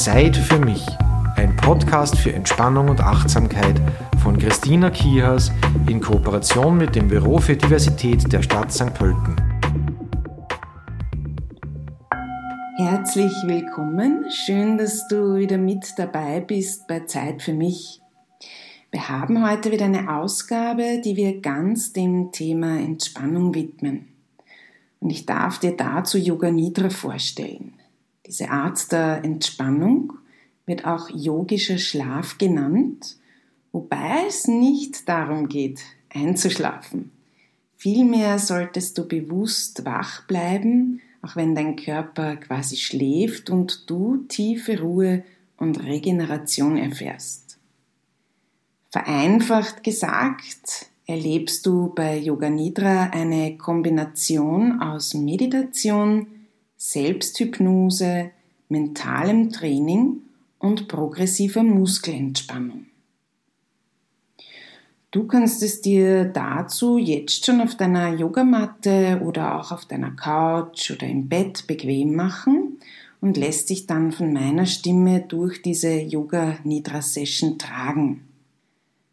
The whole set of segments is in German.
Zeit für mich. Ein Podcast für Entspannung und Achtsamkeit von Christina Kihas in Kooperation mit dem Büro für Diversität der Stadt St. Pölten. Herzlich willkommen. Schön, dass du wieder mit dabei bist bei Zeit für mich. Wir haben heute wieder eine Ausgabe, die wir ganz dem Thema Entspannung widmen. Und ich darf dir dazu Yoga Nidra vorstellen. Diese Art der Entspannung wird auch yogischer Schlaf genannt, wobei es nicht darum geht, einzuschlafen. Vielmehr solltest du bewusst wach bleiben, auch wenn dein Körper quasi schläft und du tiefe Ruhe und Regeneration erfährst. Vereinfacht gesagt, erlebst du bei Yoga Nidra eine Kombination aus Meditation, Selbsthypnose, mentalem Training und progressiver Muskelentspannung. Du kannst es dir dazu jetzt schon auf deiner Yogamatte oder auch auf deiner Couch oder im Bett bequem machen und lässt dich dann von meiner Stimme durch diese Yoga Nidra Session tragen.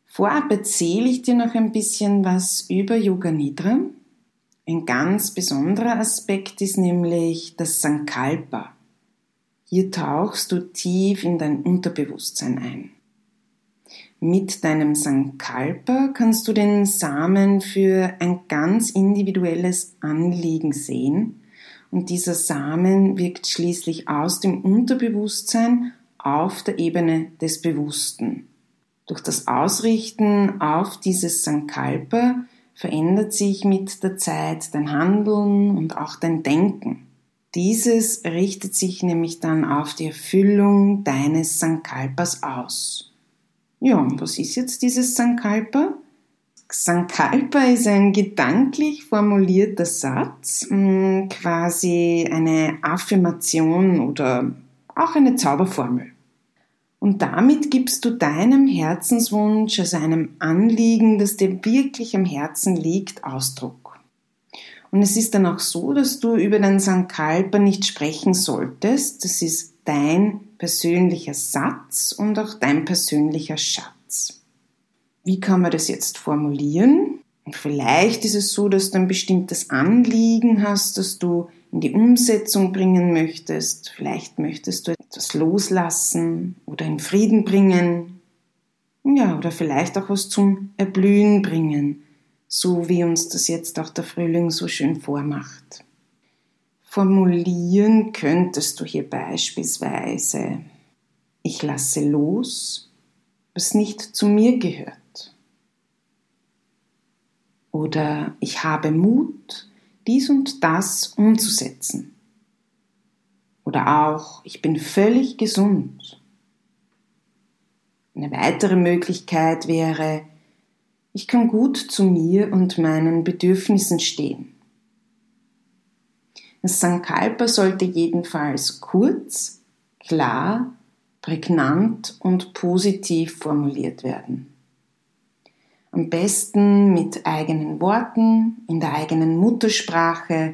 Vorab erzähle ich dir noch ein bisschen was über Yoga Nidra. Ein ganz besonderer Aspekt ist nämlich das Sankalpa. Hier tauchst du tief in dein Unterbewusstsein ein. Mit deinem Sankalpa kannst du den Samen für ein ganz individuelles Anliegen sehen und dieser Samen wirkt schließlich aus dem Unterbewusstsein auf der Ebene des Bewussten. Durch das Ausrichten auf dieses Sankalpa verändert sich mit der Zeit dein Handeln und auch dein Denken. Dieses richtet sich nämlich dann auf die Erfüllung deines Sankalpas aus. Ja, und was ist jetzt dieses Sankalpa? Sankalpa ist ein gedanklich formulierter Satz, hm, quasi eine Affirmation oder auch eine Zauberformel. Und damit gibst du deinem Herzenswunsch, also einem Anliegen, das dir wirklich am Herzen liegt, Ausdruck. Und es ist dann auch so, dass du über den Sankalpa nicht sprechen solltest. Das ist dein persönlicher Satz und auch dein persönlicher Schatz. Wie kann man das jetzt formulieren? Und vielleicht ist es so, dass du ein bestimmtes Anliegen hast, das du in die Umsetzung bringen möchtest. Vielleicht möchtest du etwas loslassen oder in Frieden bringen. Ja, oder vielleicht auch was zum Erblühen bringen, so wie uns das jetzt auch der Frühling so schön vormacht. Formulieren könntest du hier beispielsweise ich lasse los, was nicht zu mir gehört. Oder ich habe Mut, dies und das umzusetzen. Oder auch, ich bin völlig gesund. Eine weitere Möglichkeit wäre, ich kann gut zu mir und meinen Bedürfnissen stehen. Das Sankalpa sollte jedenfalls kurz, klar, prägnant und positiv formuliert werden. Am besten mit eigenen Worten, in der eigenen Muttersprache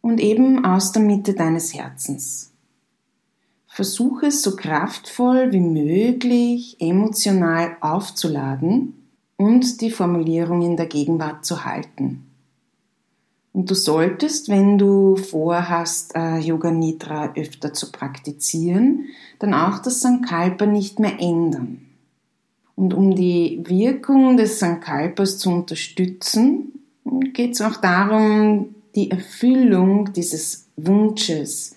und eben aus der Mitte deines Herzens. Versuche es so kraftvoll wie möglich emotional aufzuladen und die Formulierung in der Gegenwart zu halten. Und du solltest, wenn du vorhast, äh, Yoga Nidra öfter zu praktizieren, dann auch das Sankalpa nicht mehr ändern. Und um die Wirkung des Sankalpas zu unterstützen, geht es auch darum, die Erfüllung dieses Wunsches,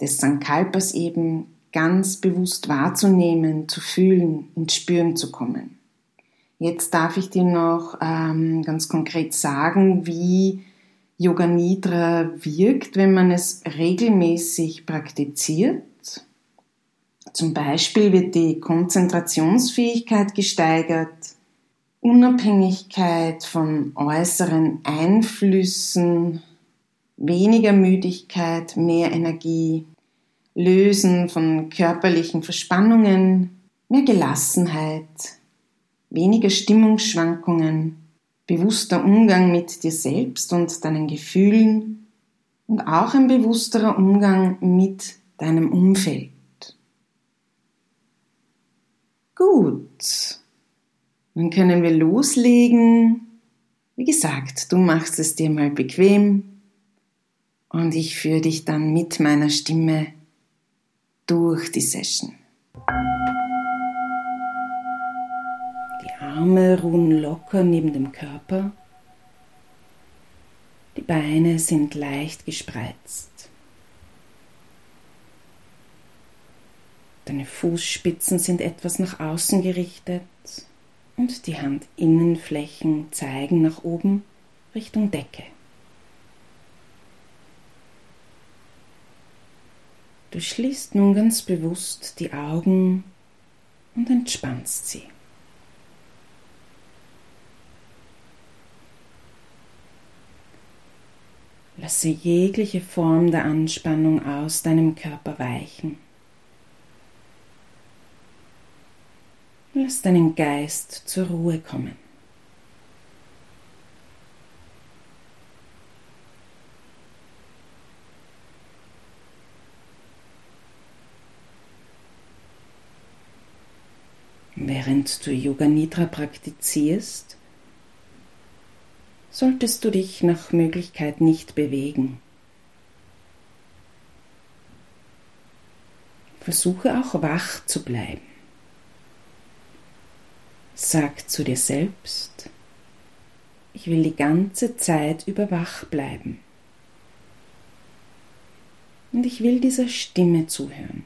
des Sankalpas eben ganz bewusst wahrzunehmen, zu fühlen, ins Spüren zu kommen. Jetzt darf ich dir noch ähm, ganz konkret sagen, wie Yoga Nidra wirkt, wenn man es regelmäßig praktiziert. Zum Beispiel wird die Konzentrationsfähigkeit gesteigert, Unabhängigkeit von äußeren Einflüssen, weniger Müdigkeit, mehr Energie, Lösen von körperlichen Verspannungen, mehr Gelassenheit, weniger Stimmungsschwankungen, bewusster Umgang mit dir selbst und deinen Gefühlen und auch ein bewussterer Umgang mit deinem Umfeld. Gut. Dann können wir loslegen. Wie gesagt, du machst es dir mal bequem und ich führe dich dann mit meiner Stimme durch die Session. Die Arme ruhen locker neben dem Körper. Die Beine sind leicht gespreizt. Deine Fußspitzen sind etwas nach außen gerichtet und die Handinnenflächen zeigen nach oben Richtung Decke. Du schließt nun ganz bewusst die Augen und entspannst sie. Lasse jegliche Form der Anspannung aus deinem Körper weichen. Lass deinen Geist zur Ruhe kommen. Während du Yoga Nidra praktizierst, solltest du dich nach Möglichkeit nicht bewegen. Versuche auch wach zu bleiben. Sag zu dir selbst, ich will die ganze Zeit über wach bleiben. Und ich will dieser Stimme zuhören.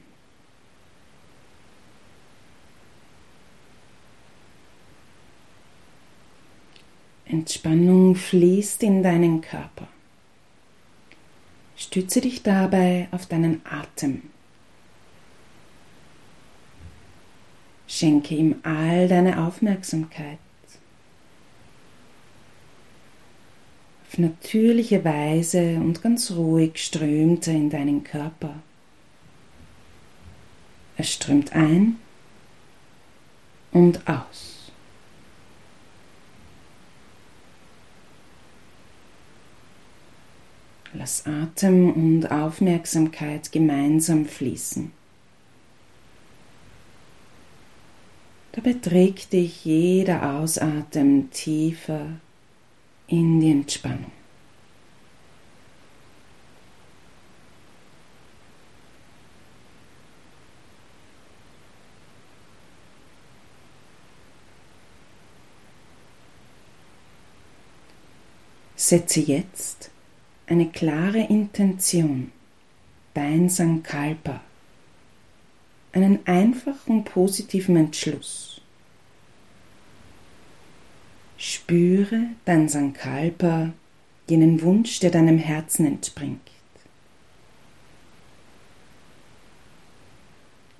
Entspannung fließt in deinen Körper. Stütze dich dabei auf deinen Atem. Schenke ihm all deine Aufmerksamkeit. Auf natürliche Weise und ganz ruhig strömt er in deinen Körper. Er strömt ein und aus. Lass Atem und Aufmerksamkeit gemeinsam fließen. Dabei trägt dich jeder Ausatmen tiefer in die Entspannung. Setze jetzt eine klare Intention, dein Sankalpa, einen einfachen positiven Entschluss. Spüre dein Sankalpa, jenen Wunsch, der deinem Herzen entspringt.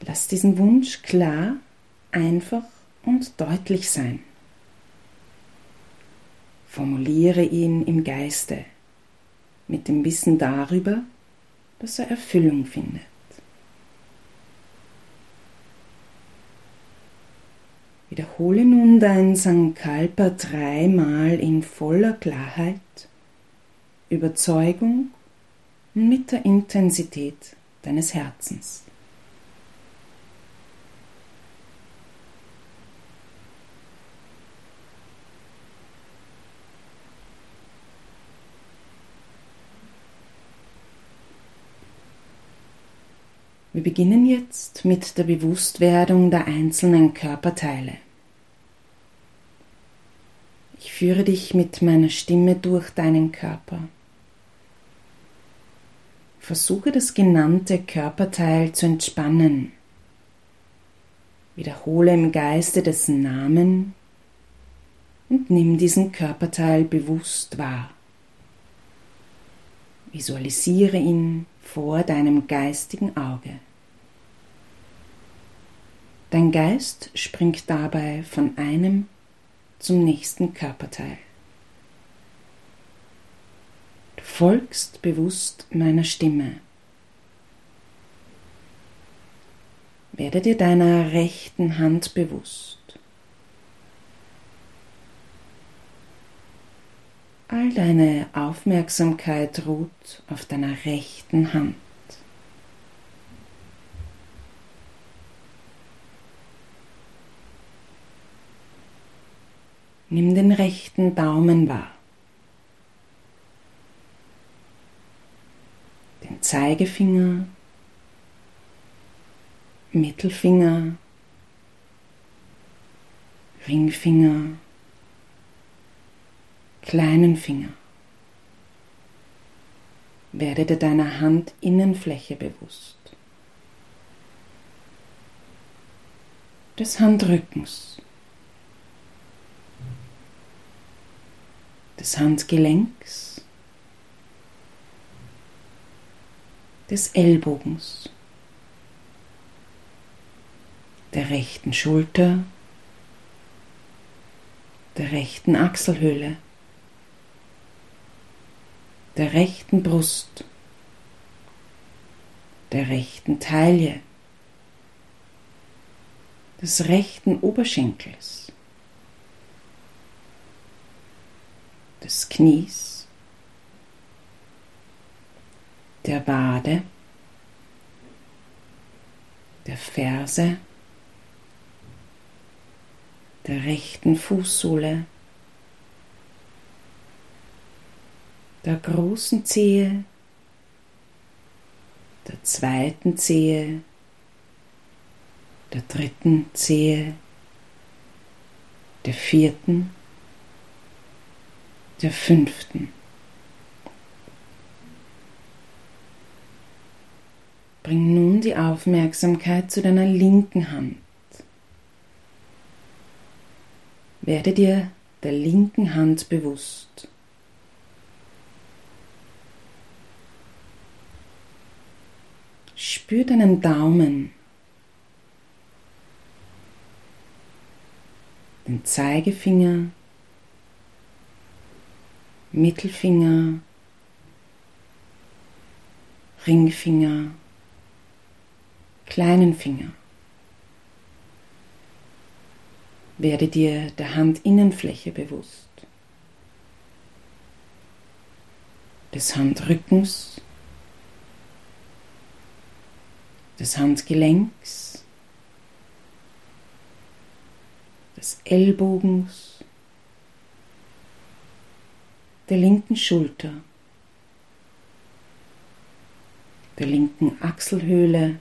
Lass diesen Wunsch klar, einfach und deutlich sein. Formuliere ihn im Geiste mit dem Wissen darüber, dass er Erfüllung findet. Wiederhole nun dein Sankalpa dreimal in voller Klarheit, Überzeugung und mit der Intensität deines Herzens. Wir beginnen jetzt mit der Bewusstwerdung der einzelnen Körperteile. Ich führe dich mit meiner Stimme durch deinen Körper. Versuche das genannte Körperteil zu entspannen. Wiederhole im Geiste dessen Namen und nimm diesen Körperteil bewusst wahr. Visualisiere ihn vor deinem geistigen Auge. Dein Geist springt dabei von einem zum nächsten Körperteil. Du folgst bewusst meiner Stimme. Werde dir deiner rechten Hand bewusst. All deine Aufmerksamkeit ruht auf deiner rechten Hand. Nimm den rechten Daumen wahr. Den Zeigefinger, Mittelfinger, Ringfinger, kleinen Finger. Werde dir deiner Handinnenfläche bewusst. Des Handrückens. Des Handgelenks. Des Ellbogens. Der rechten Schulter. Der rechten Achselhöhle der rechten Brust, der rechten Taille, des rechten Oberschenkels, des Knies, der Wade, der Ferse, der rechten Fußsohle, der großen Zehe, der zweiten Zehe, der dritten Zehe, der vierten, der fünften. Bring nun die Aufmerksamkeit zu deiner linken Hand. Werde dir der linken Hand bewusst. Spür deinen Daumen, den Zeigefinger, Mittelfinger, Ringfinger, kleinen Finger. Werde dir der Handinnenfläche bewusst, des Handrückens, des Handgelenks, des Ellbogens, der linken Schulter, der linken Achselhöhle,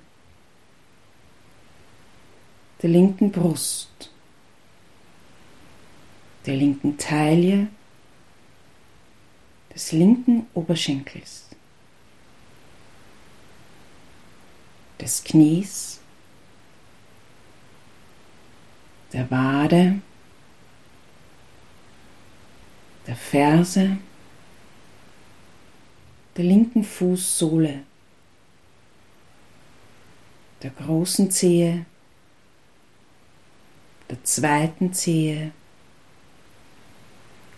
der linken Brust, der linken Taille, des linken Oberschenkels. Des Knies, der Wade, der Ferse, der linken Fußsohle, der großen Zehe, der zweiten Zehe,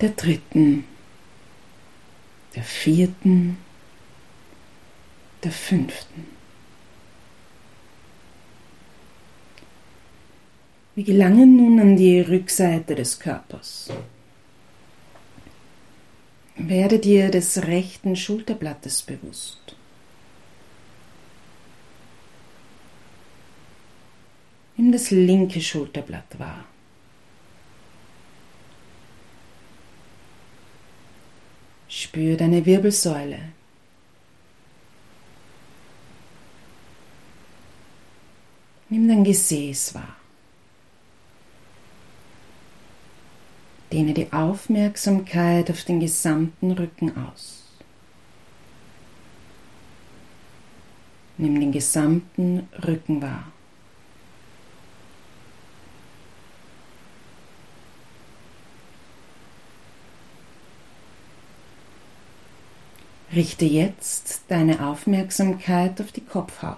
der dritten, der vierten, der fünften. Wir gelangen nun an die Rückseite des Körpers. Werde dir des rechten Schulterblattes bewusst. Nimm das linke Schulterblatt wahr. Spür deine Wirbelsäule. Nimm dein Gesäß wahr. Dehne die Aufmerksamkeit auf den gesamten Rücken aus. Nimm den gesamten Rücken wahr. Richte jetzt deine Aufmerksamkeit auf die Kopfhaut.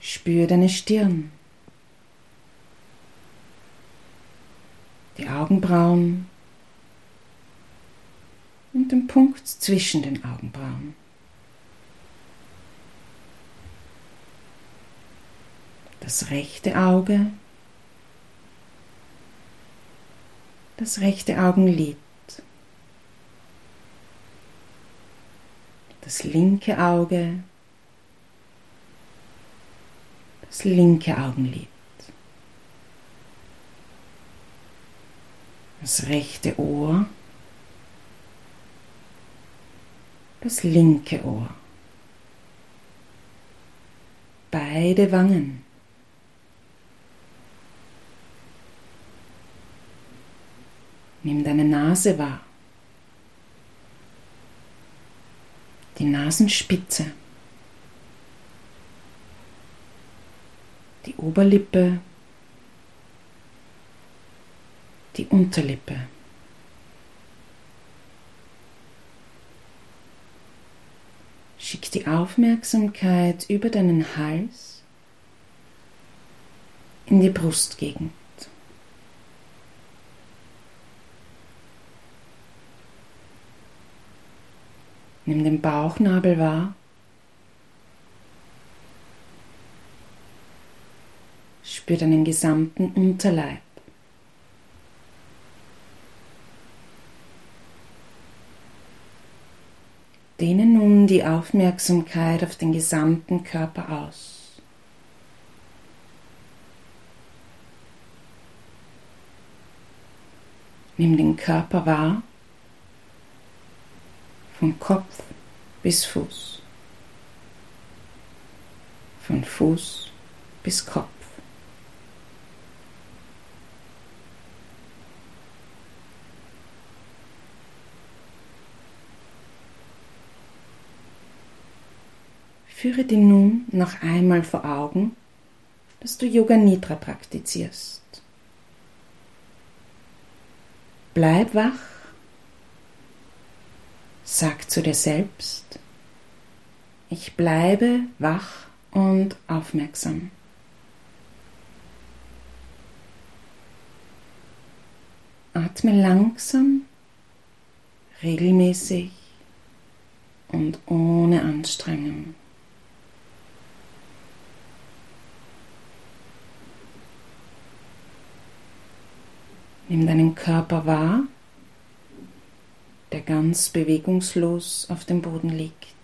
Spür deine Stirn. die Augenbrauen und den Punkt zwischen den Augenbrauen. Das rechte Auge, das rechte Augenlid, das linke Auge, das linke Augenlid. Das rechte Ohr, das linke Ohr, beide Wangen. Nimm deine Nase wahr, die Nasenspitze, die Oberlippe, die Unterlippe. Schick die Aufmerksamkeit über deinen Hals in die Brustgegend. Nimm den Bauchnabel wahr. Spür deinen gesamten Unterleib. Dehne nun die Aufmerksamkeit auf den gesamten Körper aus. Nimm den Körper wahr, von Kopf bis Fuß, von Fuß bis Kopf. Führe dir nun noch einmal vor Augen, dass du Yoga Nidra praktizierst. Bleib wach, sag zu dir selbst, ich bleibe wach und aufmerksam. Atme langsam, regelmäßig und ohne Anstrengung. Nimm deinen Körper wahr, der ganz bewegungslos auf dem Boden liegt.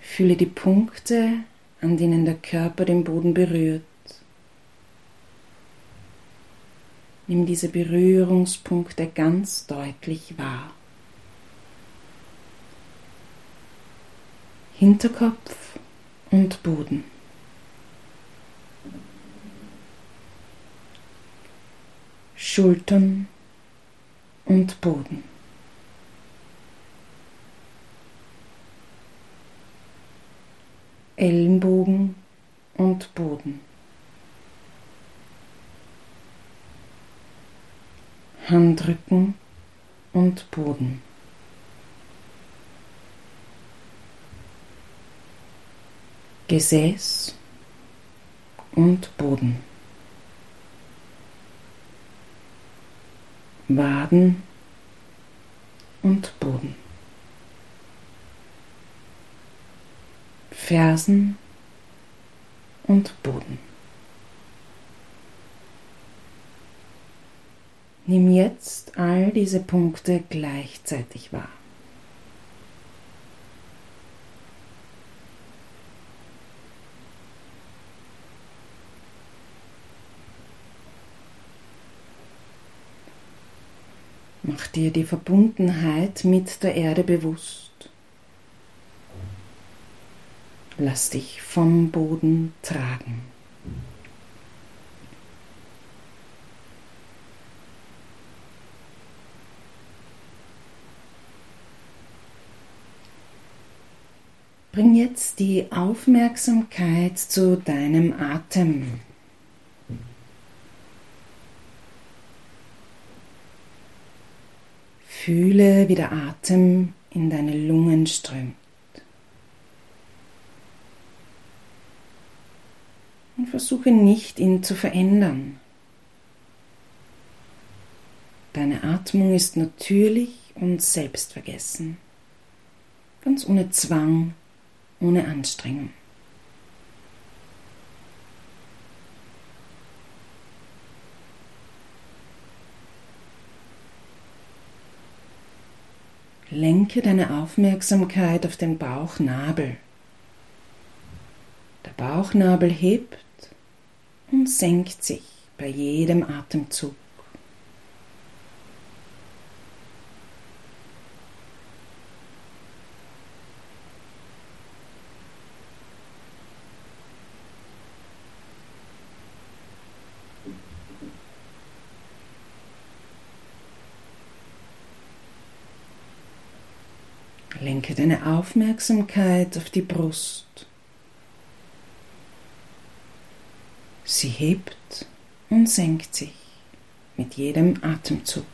Fühle die Punkte, an denen der Körper den Boden berührt. Nimm diese Berührungspunkte ganz deutlich wahr. Hinterkopf und Boden. Schultern und Boden. Ellenbogen und Boden. Handrücken und Boden. Gesäß und Boden. Waden und Boden. Fersen und Boden. Nimm jetzt all diese Punkte gleichzeitig wahr. Mach dir die Verbundenheit mit der Erde bewusst. Lass dich vom Boden tragen. Bring jetzt die Aufmerksamkeit zu deinem Atem. Fühle, wie der Atem in deine Lungen strömt. Und versuche nicht, ihn zu verändern. Deine Atmung ist natürlich und selbstvergessen, ganz ohne Zwang, ohne Anstrengung. Lenke deine Aufmerksamkeit auf den Bauchnabel. Der Bauchnabel hebt und senkt sich bei jedem Atemzug. Lenke deine Aufmerksamkeit auf die Brust. Sie hebt und senkt sich mit jedem Atemzug.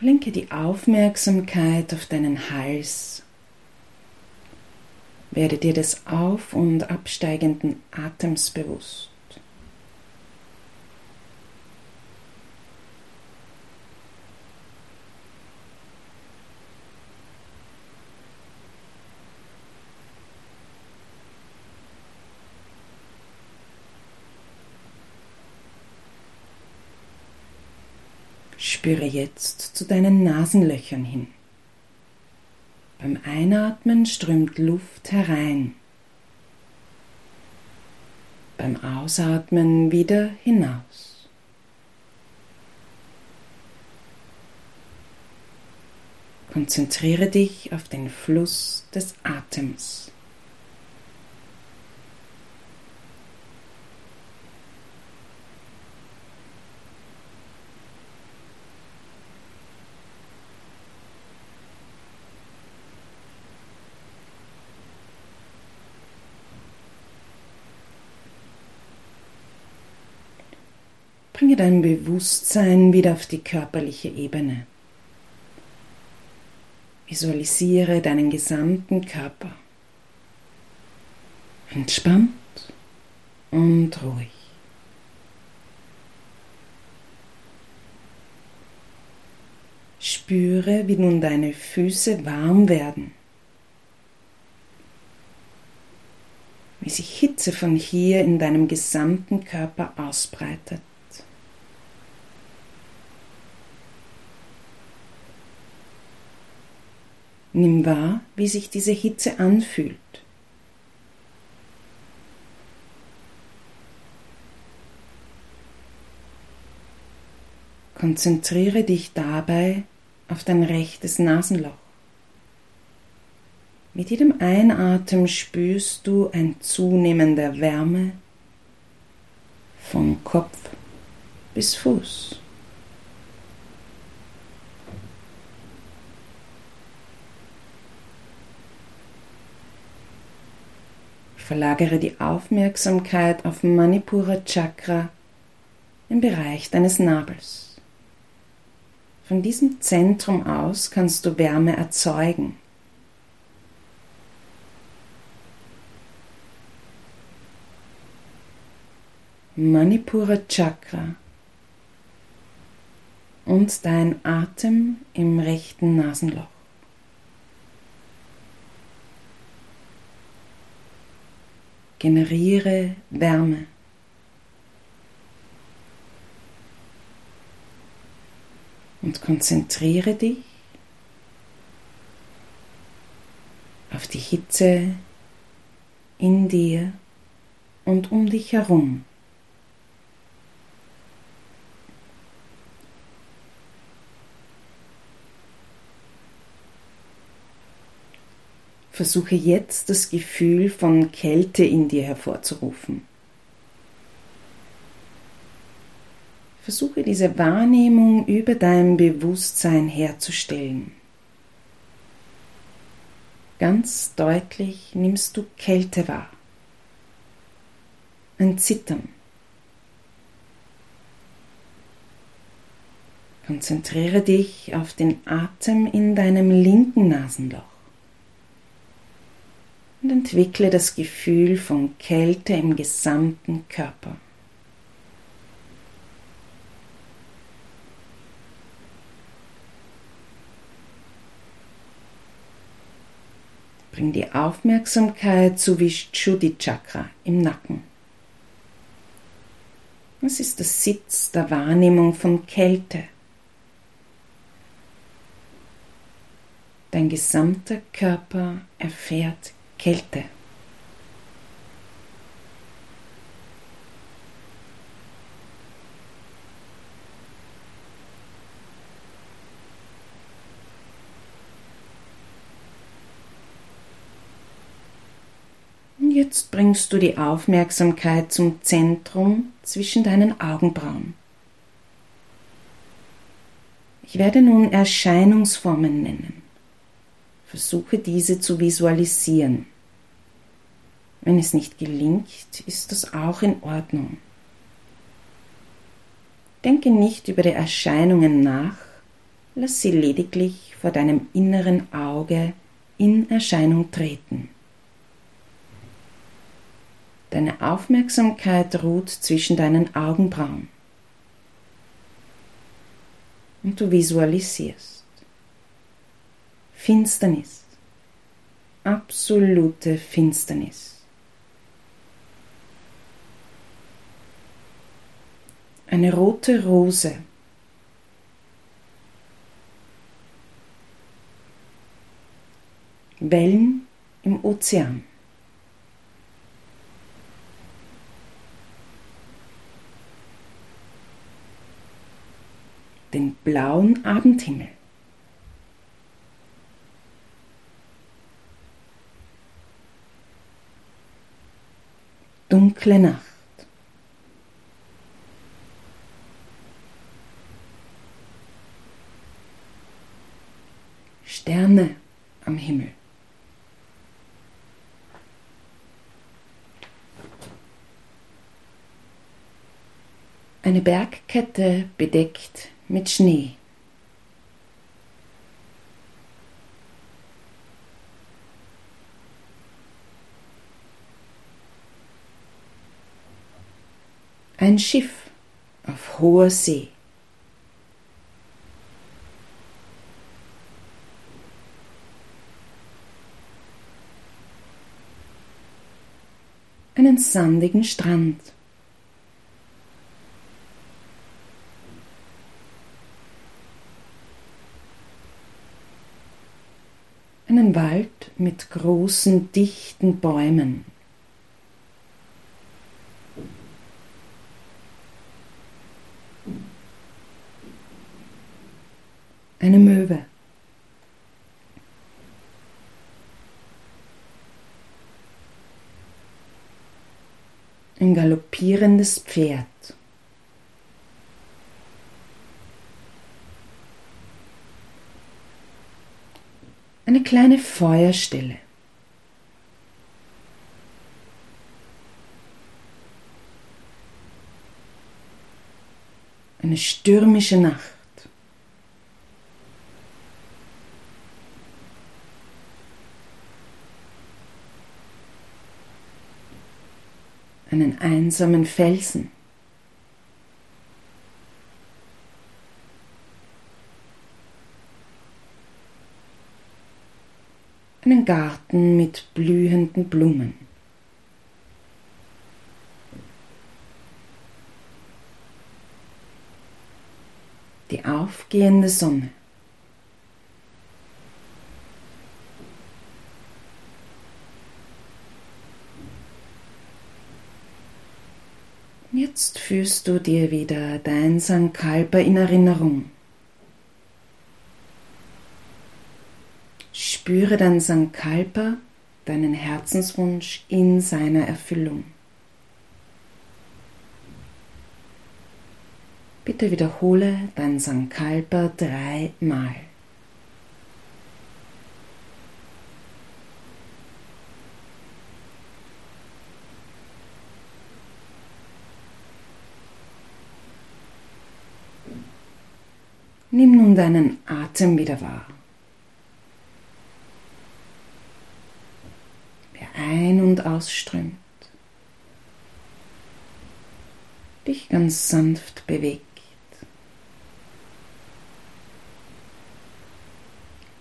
Lenke die Aufmerksamkeit auf deinen Hals. Werde dir des auf- und absteigenden Atems bewusst. Spüre jetzt zu deinen Nasenlöchern hin. Beim Einatmen strömt Luft herein. Beim Ausatmen wieder hinaus. Konzentriere dich auf den Fluss des Atems. Bringe dein Bewusstsein wieder auf die körperliche Ebene. Visualisiere deinen gesamten Körper. Entspannt und ruhig. Spüre, wie nun deine Füße warm werden. Wie sich Hitze von hier in deinem gesamten Körper ausbreitet. Nimm wahr, wie sich diese Hitze anfühlt. Konzentriere dich dabei auf dein rechtes Nasenloch. Mit jedem Einatmen spürst du ein Zunehmen der Wärme von Kopf bis Fuß. Verlagere die Aufmerksamkeit auf Manipura Chakra im Bereich deines Nabels. Von diesem Zentrum aus kannst du Wärme erzeugen. Manipura Chakra und dein Atem im rechten Nasenloch. Generiere Wärme. Und konzentriere dich auf die Hitze in dir und um dich herum. Versuche jetzt das Gefühl von Kälte in dir hervorzurufen. Versuche diese Wahrnehmung über dein Bewusstsein herzustellen. Ganz deutlich nimmst du Kälte wahr, ein Zittern. Konzentriere dich auf den Atem in deinem linken Nasenloch und entwickle das Gefühl von Kälte im gesamten Körper. Bring die Aufmerksamkeit zu Vishuddhi Chakra im Nacken. Es ist der Sitz der Wahrnehmung von Kälte. Dein gesamter Körper erfährt Kälte. jetzt bringst du die Aufmerksamkeit zum Zentrum zwischen deinen Augenbrauen. Ich werde nun Erscheinungsformen nennen. Versuche diese zu visualisieren. Wenn es nicht gelingt, ist das auch in Ordnung. Denke nicht über die Erscheinungen nach, lass sie lediglich vor deinem inneren Auge in Erscheinung treten. Deine Aufmerksamkeit ruht zwischen deinen Augenbrauen. Und du visualisierst Finsternis, absolute Finsternis. Eine rote Rose. Wellen im Ozean. den blauen Abendhimmel. Dunkle Nacht. Sterne am Himmel. Eine Bergkette bedeckt mit Schnee. Ein Schiff auf hoher See. Einen sandigen Strand. einen Wald mit großen, dichten Bäumen. Eine Möwe. Ein galoppierendes Pferd. eine kleine Feuerstelle. Eine stürmische Nacht. Einen einsamen Felsen. einen Garten mit blühenden Blumen. Die aufgehende Sonne. Jetzt führst du dir wieder dein Sankalpa in Erinnerung. Spüre dein Sankalpa, deinen Herzenswunsch in seiner Erfüllung. Bitte wiederhole dein Sankalpa dreimal. Nimm nun deinen Atem wieder wahr. ein- und ausströmt, dich ganz sanft bewegt.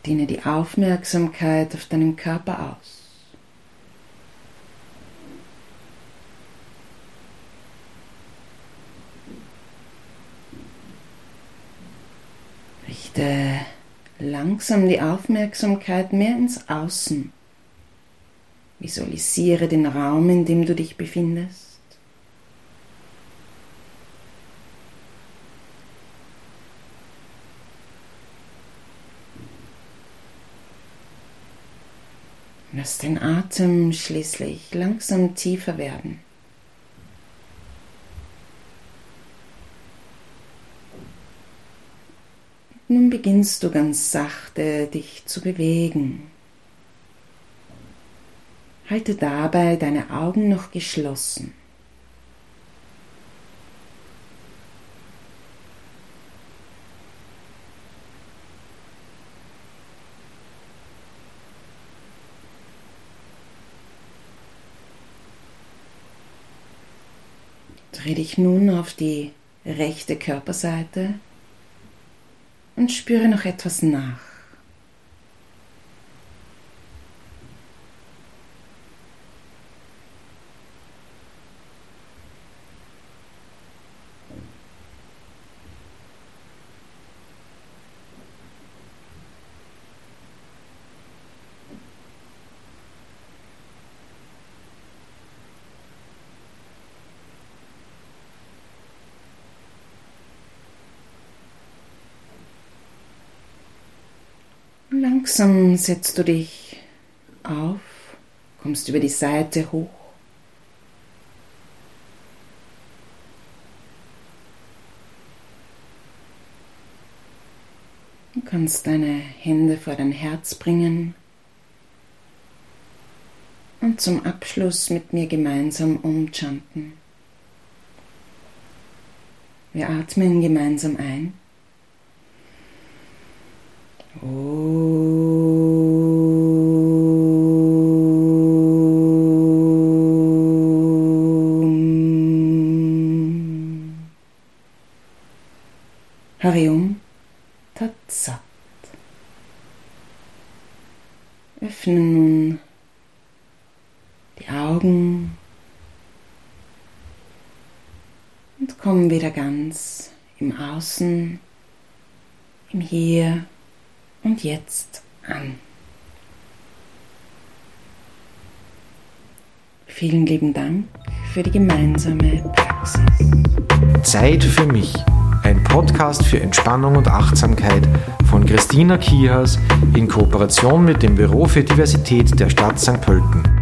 Dehne die Aufmerksamkeit auf deinen Körper aus. Richte langsam die Aufmerksamkeit mehr ins Außen. Visualisiere den Raum, in dem du dich befindest. Lass den Atem schließlich langsam tiefer werden. Nun beginnst du ganz sachte dich zu bewegen. Halte dabei deine Augen noch geschlossen. Dreh dich nun auf die rechte Körperseite und spüre noch etwas nach. Langsam setzt du dich auf, kommst über die Seite hoch. Du kannst deine Hände vor dein Herz bringen und zum Abschluss mit mir gemeinsam umchanten. Wir atmen gemeinsam ein. Harium Tatsat. Öffne nun die Augen und komm wieder ganz im Außen, im Hier und jetzt an. Vielen lieben Dank für die gemeinsame Praxis. Zeit für mich. Ein Podcast für Entspannung und Achtsamkeit von Christina Kihas in Kooperation mit dem Büro für Diversität der Stadt St. Pölten.